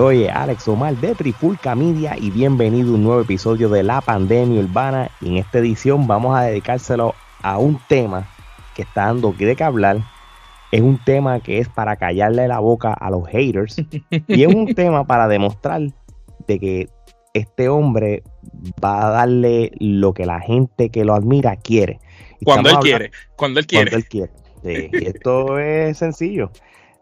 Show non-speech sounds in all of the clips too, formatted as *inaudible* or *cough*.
Oye, oye, oye, Alex Omar de Trifulca Media y bienvenido a un nuevo episodio de La Pandemia Urbana. Y en esta edición vamos a dedicárselo a un tema que está dando de qué hablar. Es un tema que es para callarle la boca a los haters *laughs* y es un tema para demostrar de que este hombre va a darle lo que la gente que lo admira quiere. Y Cuando él quiere, cuando él quiere. cuando él quiere. Sí, y esto es sencillo.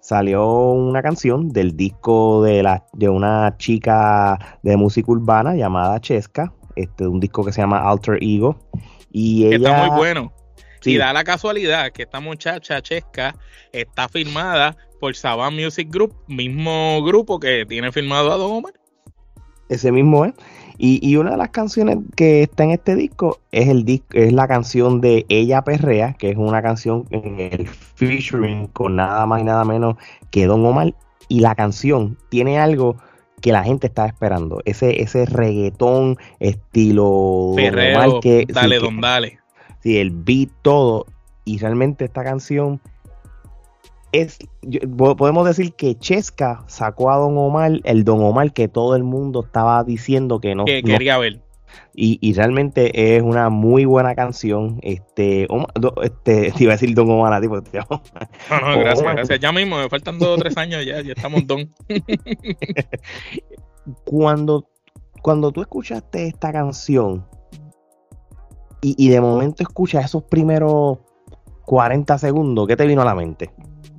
Salió una canción del disco de, la, de una chica de música urbana llamada Chesca, este, un disco que se llama Alter Ego. Y ella, está muy bueno. Sí. Y da la casualidad que esta muchacha Chesca está firmada por Saban Music Group, mismo grupo que tiene firmado a Don Omar. Ese mismo es. Y, y una de las canciones que está en este disco es el disco, es la canción de Ella Perrea, que es una canción en el featuring con nada más y nada menos que Don Omar. Y la canción tiene algo que la gente está esperando. Ese, ese reggaetón estilo Don Perreo, Omar que, sí, dale, que- don, dale. sí, el beat, todo. Y realmente esta canción es, yo- podemos decir que Chesca sacó a Don Omar, el Don Omar que todo el mundo estaba diciendo que no. Que no- quería ver. y, y realmente es una muy buena canción. Este, Omar- este, *laughs* te iba a decir Don Omar a ti, porque te No, no, gracias, Omar. gracias. Ya mismo, me faltan dos o tres años, ya, ya estamos don. *laughs* Cuando, cuando tú escuchaste esta canción y, y de momento escuchas esos primeros 40 segundos, ¿qué te vino a la mente?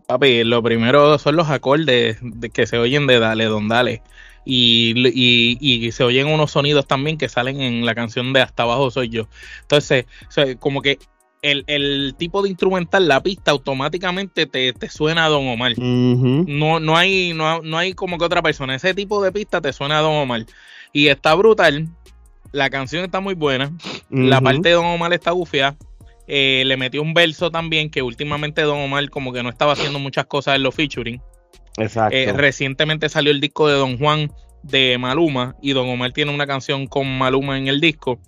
Papi, lo primero son los acordes de que se oyen de Dale, Don Dale. Y, y, y se oyen unos sonidos también que salen en la canción de Hasta abajo soy yo. Entonces, o sea, como que el, el tipo de instrumental, la pista, automáticamente te, te suena a Don Omar. No, no, hay, no, no hay como que otra persona. Ese tipo de pista te suena a Don Omar. Y está brutal. La canción está muy buena. La parte de Don Omar está gufiada. Eh, le metió un verso también que últimamente Don Omar como que no estaba haciendo muchas cosas en los featuring. Exacto. Eh, recientemente salió el disco de Don Juan de Maluma y Don Omar tiene una canción con Maluma en el disco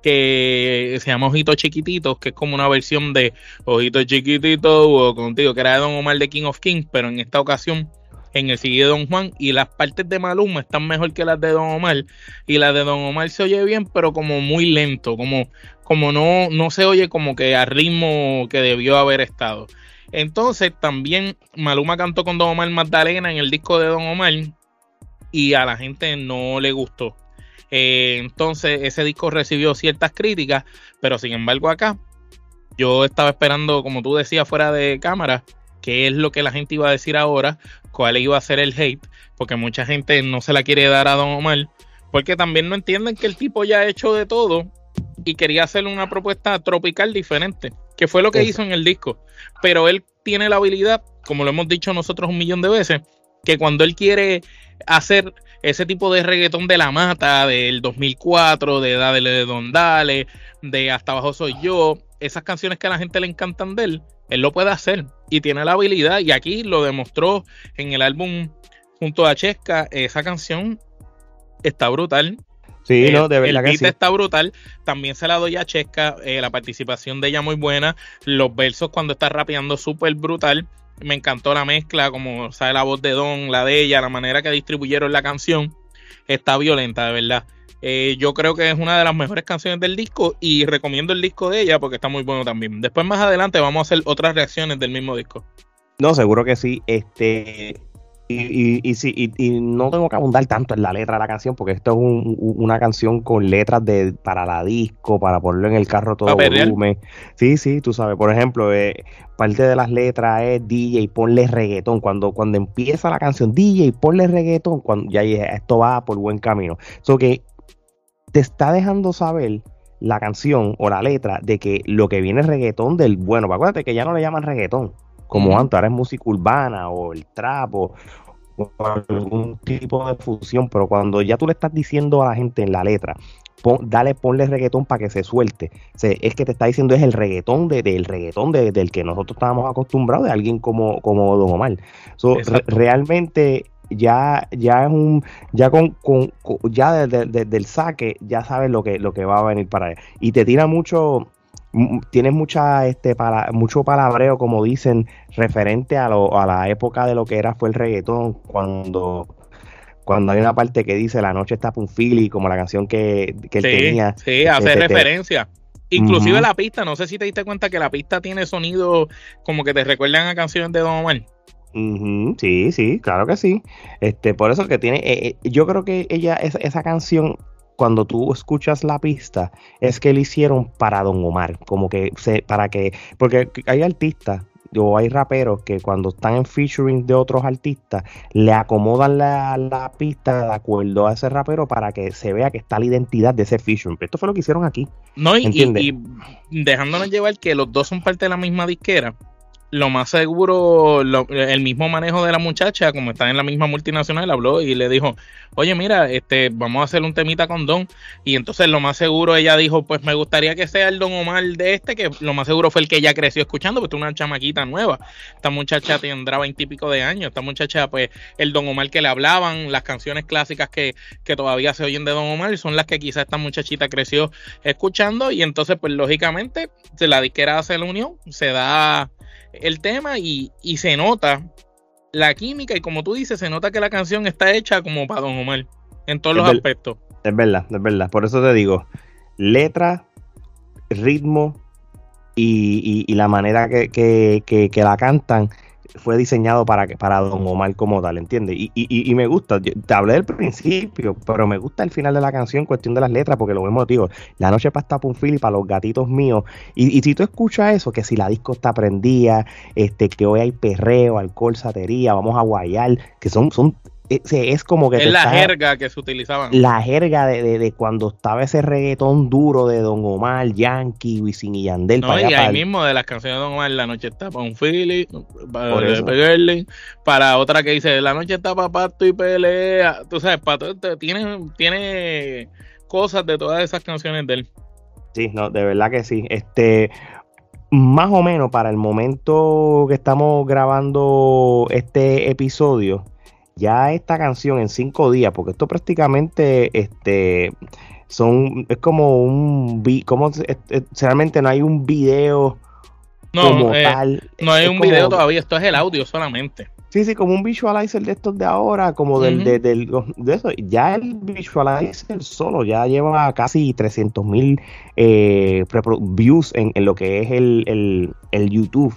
que se llama Ojitos Chiquititos, que es como una versión de Ojitos Chiquititos o contigo, que era de Don Omar de King of Kings, pero en esta ocasión en el CD de Don Juan y las partes de Maluma están mejor que las de Don Omar y las de Don Omar se oye bien, pero como muy lento, como, como no, no se oye como que al ritmo que debió haber estado. Entonces también Maluma cantó con Don Omar Magdalena en el disco de Don Omar y a la gente no le gustó. Eh, entonces ese disco recibió ciertas críticas, pero sin embargo acá yo estaba esperando, como tú decías, fuera de cámara, qué es lo que la gente iba a decir ahora, cuál iba a ser el hate, porque mucha gente no se la quiere dar a Don Omar, porque también no entienden que el tipo ya ha hecho de todo y quería hacer una propuesta tropical diferente, que fue lo que hizo en el disco. Pero él tiene la habilidad, como lo hemos dicho nosotros un millón de veces, que cuando él quiere hacer ese tipo de reggaetón de la mata del 2004, de Dale de Don Dale, de Hasta abajo soy yo, esas canciones que a la gente le encantan de él, él lo puede hacer y tiene la habilidad y aquí lo demostró en el álbum junto a Chesca, esa canción está brutal, sí, eh, no, de el verdad que beat sí. está brutal. También se la doy a Chesca. eh, la participación de ella muy buena. Los versos cuando está rapeando súper brutal. Me encantó la mezcla, como sabe la voz de Don, la de ella, la manera que distribuyeron la canción. Está violenta, de verdad. Eh, yo creo que es una de las mejores canciones del disco y recomiendo el disco de ella porque está muy bueno también. Después más adelante vamos a hacer otras reacciones del mismo disco. No, seguro que sí. Este. Y, y, y, sí, y, y no tengo que abundar tanto en la letra de la canción, porque esto es un- un- una canción con letras de para la disco, para ponerlo en el carro todo volumen. Sí, sí, tú sabes. Por ejemplo, eh, parte de las letras es DJ, ponle reggaetón. Cuando, cuando empieza la canción, DJ, ponle reggaetón, cuando ya ya esto va por buen camino. So que te está dejando saber la canción o la letra de que lo que viene es reggaetón del bueno. Pero Acuérdate que ya no le llaman reggaetón como antes, ahora es música urbana o el trap o, algún tipo de fusión, pero cuando ya tú le estás diciendo a la gente en la letra dale, ponle reggaetón para que se suelte. es que te está diciendo es el reggaetón de, del reggaetón del que nosotros estábamos acostumbrados, de alguien como, como Don Omar. realmente ya, ya es un, ya con, con, ya desde el saque, ya sabes lo que, lo que va a venir para él. Y te tira mucho, tienes mucha, este, para, mucho palabreo, como dicen, referente a, lo, a la época de lo que era, fue el reggaetón, cuando cuando hay una parte que dice la noche está Philly, como la canción que, él tenía. Sí, hace referencia. Inclusive la pista, no sé si te diste cuenta que la pista tiene sonido como que te recuerdan a canciones de Don Omar. Sí, sí, claro que sí. Este, por eso que tiene, eh, eh, yo creo que ella, esa, esa canción cuando tú escuchas la pista, es que le hicieron para Don Omar, como que se, para que, porque hay artistas o hay raperos que cuando están en featuring de otros artistas, le acomodan la, pista de acuerdo a ese rapero para que se vea que está la identidad de ese featuring. Esto fue lo que hicieron aquí. No, y, y, dejándonos llevar que los dos son parte de la misma disquera, lo más seguro, el mismo manejo de la muchacha, como está en la misma multinacional, habló y le dijo, oye, mira, este, vamos a hacer un temita con Don. Y entonces lo más seguro ella dijo, pues me gustaría que sea el Don Omar de este, que lo más seguro fue el que ella creció escuchando, porque es una chamaquita nueva. Esta muchacha tendrá veintipico de años. Esta muchacha, pues, el Don Omar que le hablaban, las canciones clásicas que, que todavía se oyen de Don Omar, son las que quizá esta muchachita creció escuchando. Y entonces, pues, lógicamente, se la disquera hace la unión, se da el tema y, se nota la química y como tú dices, se nota que la canción está hecha como para Don Omar en todos los aspectos. Es verdad, es verdad. Por eso te digo, letra, ritmo y, y, la manera que, que, que la cantan fue diseñado para, para Don Omar como tal, ¿entiendes? Y, y, y, me gusta, te hablé del principio, pero me gusta el final de la canción, cuestión de las letras, porque lo vemos, digo, la noche para estar y para los gatitos míos. Y, y, si tú escuchas eso, que si la disco está prendida, este, que hoy hay perreo, alcohol, satería, vamos a guayar, que son, son es como que... Es la jerga que se utilizaban. La jerga de, cuando estaba ese reggaetón duro de Don Omar, Yankee, Wisin y Yandel. No, y ahí mismo de las canciones de Don Omar, La Noche está para un Philly, para, para otra que dice, La Noche está para Pato y Pelea. Tú sabes, Pato tiene, tiene cosas de todas esas canciones de él. Sí, no, de verdad que sí. Este, más o menos para el momento que estamos grabando este episodio, ya esta canción en cinco días, porque esto prácticamente este son es como un como realmente no hay un video como eh, tal. No hay un video todavía, esto es el audio solamente. Sí, sí, como un visualizer de estos de ahora, como del, de, del, de eso. Ya el visualizer solo ya lleva casi 300 mil eh, views en, lo que es el, el, el YouTube.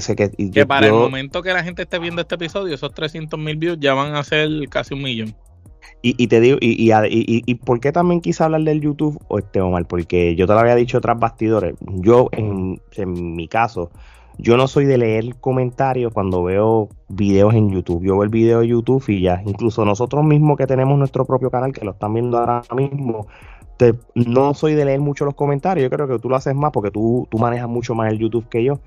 Que, para el momento que la gente esté viendo este episodio, esos 300 mil views ya van a ser casi un millón. Y, te digo, y, y, por qué también quise hablar del YouTube, o este Omar, porque yo te lo había dicho tras bastidores. Yo, en, mi caso, yo no soy de leer comentarios cuando veo videos en YouTube. Yo veo el video de YouTube y ya, incluso nosotros mismos que tenemos nuestro propio canal, que lo están viendo ahora mismo, no soy de leer mucho los comentarios. Yo creo que tú lo haces más porque tú, tú manejas mucho más el YouTube que yo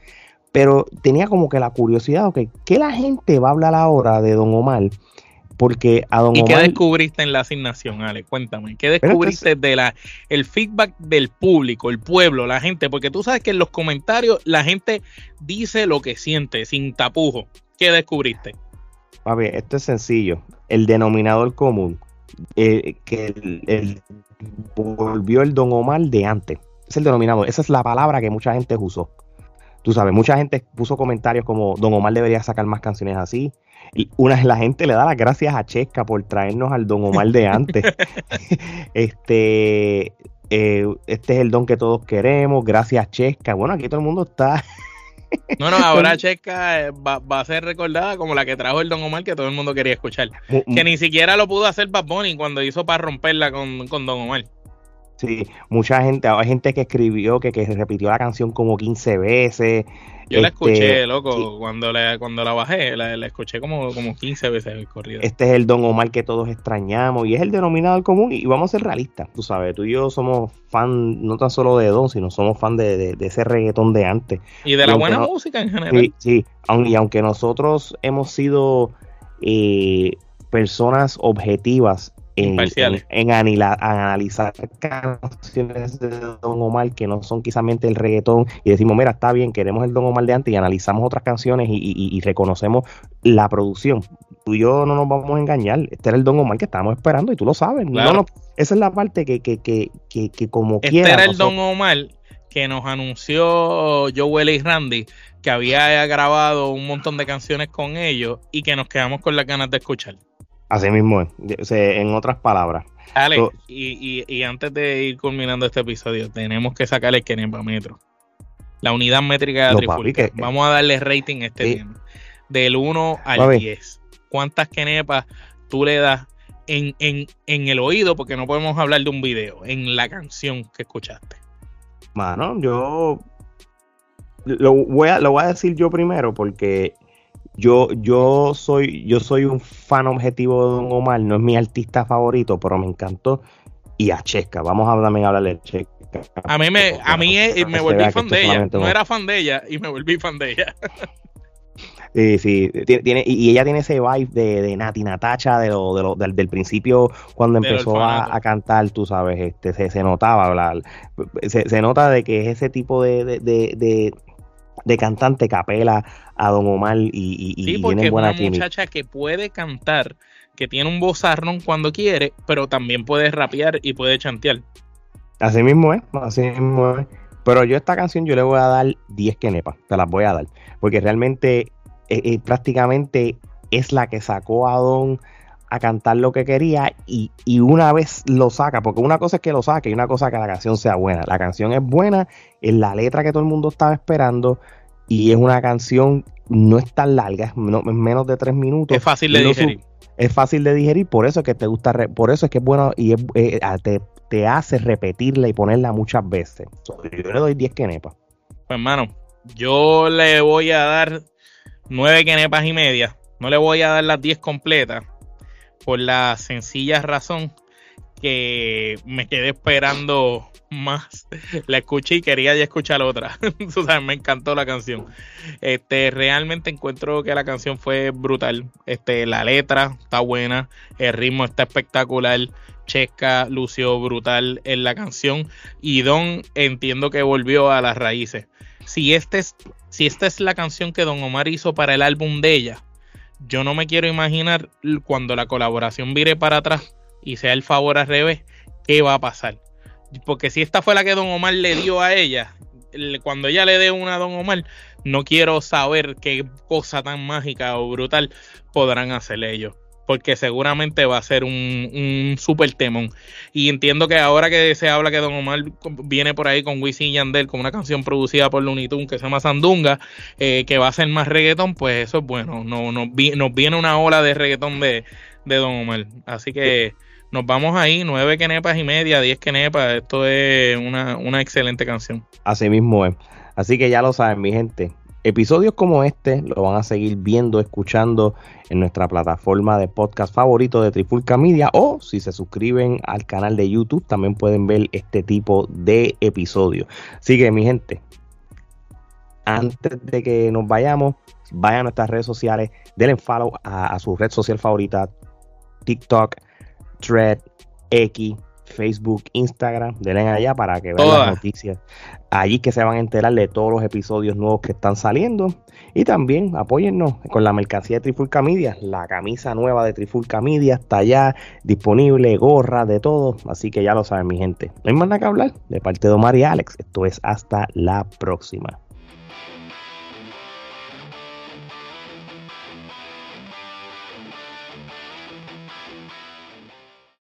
pero tenía como que la curiosidad, ok, ¿qué la gente va a hablar ahora de Don Omar? Porque a Don ¿Y qué descubriste en la asignación, Ale? Cuéntame, ¿qué descubriste de la el feedback del público, el pueblo, la gente? Porque tú sabes que en los comentarios la gente dice lo que siente, sin tapujo. ¿Qué descubriste? A ver, esto es sencillo. El denominador común, eh, que el, volvió el Don Omar de antes. Es el denominador. Esa es la palabra que mucha gente usó. Tú sabes, mucha gente puso comentarios como Don Omar debería sacar más canciones así. Y una la gente le da las gracias a Chesca por traernos al Don Omar de antes. *laughs* este, eh, este es el don que todos queremos. Gracias, Chesca. Bueno, aquí todo el mundo está. *laughs* No, no, ahora *laughs* Chesca eh, va, a ser recordada como la que trajo el Don Omar que todo el mundo quería escuchar. Que ni siquiera lo pudo hacer Bad Bunny cuando hizo para romperla con, con Don Omar. Sí, mucha gente, hay gente que escribió que, que repitió la canción como 15 veces. Yo la escuché, este, loco, cuando, la, cuando la bajé, la, escuché como, como 15 veces el corrido. Este es el Don Omar que todos extrañamos y es el denominador común y vamos a ser realistas, tú sabes, tú y yo somos fan no tan solo de Don, sino somos fan de, ese reggaetón de antes. Y de la buena música en general. Sí, sí, y aunque nosotros hemos sido eh, personas objetivas en, en, analizar canciones de Don Omar que no son quizás el reggaetón y decimos, mira, está bien, queremos el Don Omar de antes y analizamos otras canciones y, reconocemos la producción. Tú y yo no nos vamos a engañar, este era el Don Omar que estábamos esperando y tú lo sabes. No, esa es la parte que, que, que, que, como este era el Don Omar que nos anunció Joel y Randy que había grabado un montón de canciones con ellos y que nos quedamos con las ganas de escuchar. Así mismo es, en otras palabras. Alex, y, antes de ir culminando este episodio, tenemos que sacar el Kenepa Metro. La unidad métrica de Trifulca. Vamos a darle rating a este tema. Del 1 al 10. ¿Cuántas Kenepas tú le das en, en, en el oído? Porque no podemos hablar de un video, en la canción que escuchaste. Mano, yo lo voy a, lo voy a decir yo primero porque yo, yo soy, yo soy un fan objetivo de Don Omar, no es mi artista favorito, pero me encantó. Y a Chesca, vamos a también hablar de Chesca. A mí me, a mí me volví fan de ella. No era fan de ella y me volví fan de ella. *laughs* Sí, sí, tiene, y ella tiene ese vibe de, de Nati Natacha de lo, de lo, del, principio cuando empezó a, cantar, tú sabes, este, se, se notaba hablar, se, se, nota de que es ese tipo de, de, de cantante capela a Don Omar y, y, sí, porque es una muchacha que puede cantar, que tiene un vozarrón cuando quiere, pero también puede rapear y puede chantear. Así mismo es, así mismo es. Pero yo esta canción yo le voy a dar 10 quenepas, te las voy a dar, porque realmente eh, eh, prácticamente es la que sacó a Don a cantar lo que quería y, y, una vez lo saca, porque una cosa es que lo saque y una cosa es que la canción sea buena. La canción es buena, es la letra que todo el mundo estaba esperando y es una canción, no es tan larga, es menos de tres minutos. Es fácil de digerir. Es fácil de digerir, por eso es que te gusta, por eso es que es bueno y eh, te, te, hace repetirla y ponerla muchas veces. yo le doy 10 quenepas. Pues hermano, yo le voy a dar 9 quenepas y media. No le voy a dar las 10 completas por la sencilla razón que me quedé esperando más. La escuché y quería ya escuchar otra. *laughs* me encantó la canción. Este, realmente encuentro que la canción fue brutal. Este, la letra está buena, el ritmo está espectacular. Chesca lució brutal en la canción y Don entiendo que volvió a las raíces. Si, este es, si esta es la canción que Don Omar hizo para el álbum de ella, yo no me quiero imaginar cuando la colaboración vire para atrás y sea el favor al revés, qué va a pasar. Porque si esta fue la que Don Omar le dio a ella, cuando ella le dé una a Don Omar, no quiero saber qué cosa tan mágica o brutal podrán hacer ellos porque seguramente va a ser un, un super temón. Y entiendo que ahora que se habla que Don Omar viene por ahí con Wisin Yandel con una canción producida por Looney Tunes que se llama Sandunga, eh, que va a ser más reggaetón, pues eso es bueno. No, nos viene una ola de reggaetón de, de Don Omar. Así que nos vamos ahí, nueve quenepas y media, diez quenepas. Esto es una, una excelente canción. Así mismo es. Así que ya lo saben, mi gente. Episodios como este lo van a seguir viendo, escuchando en nuestra plataforma de podcast favorito de Trifulca Media o si se suscriben al canal de YouTube también pueden ver este tipo de episodios. Así que mi gente, antes de que nos vayamos, vayan a nuestras redes sociales, denle follow a, a su red social favorita, TikTok, Thread, X, Facebook, Instagram, denle allá para que vean las noticias. Allí que se van a enterar de todos los episodios nuevos que están saliendo. Y también apóyennos con la mercancía de Trifulca Media. La camisa nueva de Trifulca Media está ya disponible, gorra, de todo. Así que ya lo saben, mi gente. No hay más nada que hablar. De parte de Omar y Alex. Esto es hasta la próxima.